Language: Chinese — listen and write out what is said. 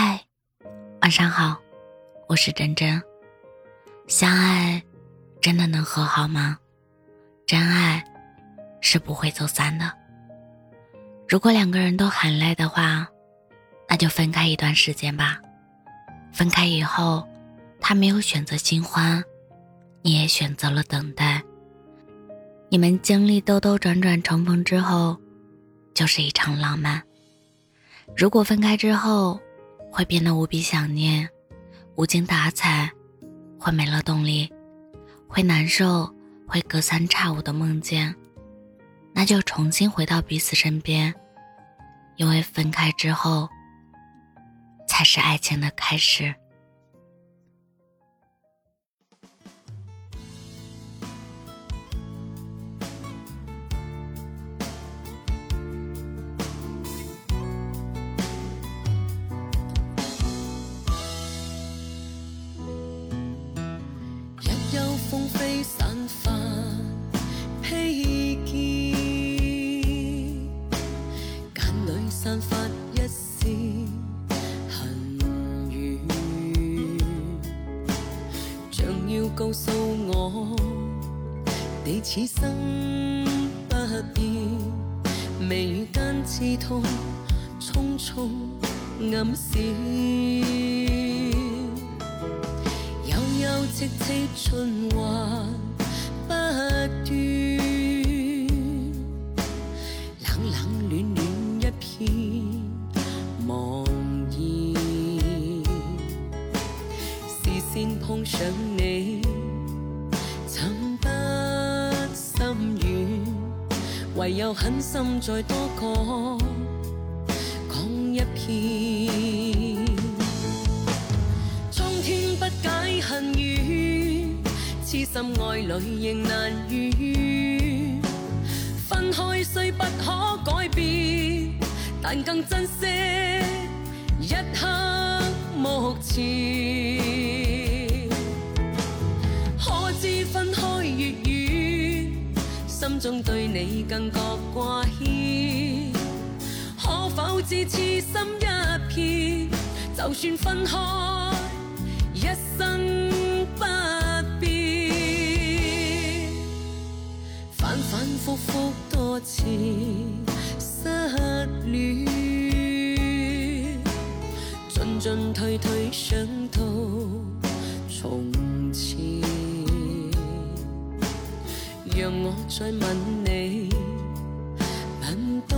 嗨，晚上好，我是真真。相爱真的能和好吗？真爱是不会走散的。如果两个人都很累的话，那就分开一段时间吧。分开以后，他没有选择新欢，你也选择了等待。你们经历兜兜转转重逢之后，就是一场浪漫。如果分开之后，会变得无比想念，无精打采，会没了动力，会难受，会隔三差五的梦见。那就重新回到彼此身边，因为分开之后，才是爱情的开始。风飞散发披肩，眼里散发一丝恨怨，像要告诉我，你此生不变。眉宇间刺痛，匆匆暗示。戚戚循环不断，冷冷暖暖一片茫然。视线碰上你，怎不心软？唯有狠心再多讲讲一遍。痴心爱侣仍难遇，分开虽不可改变，但更珍惜一刻目前。可知分开越远，心中对你更觉挂牵。可否知痴心一片，就算分开，到从前，让我再吻你，吻多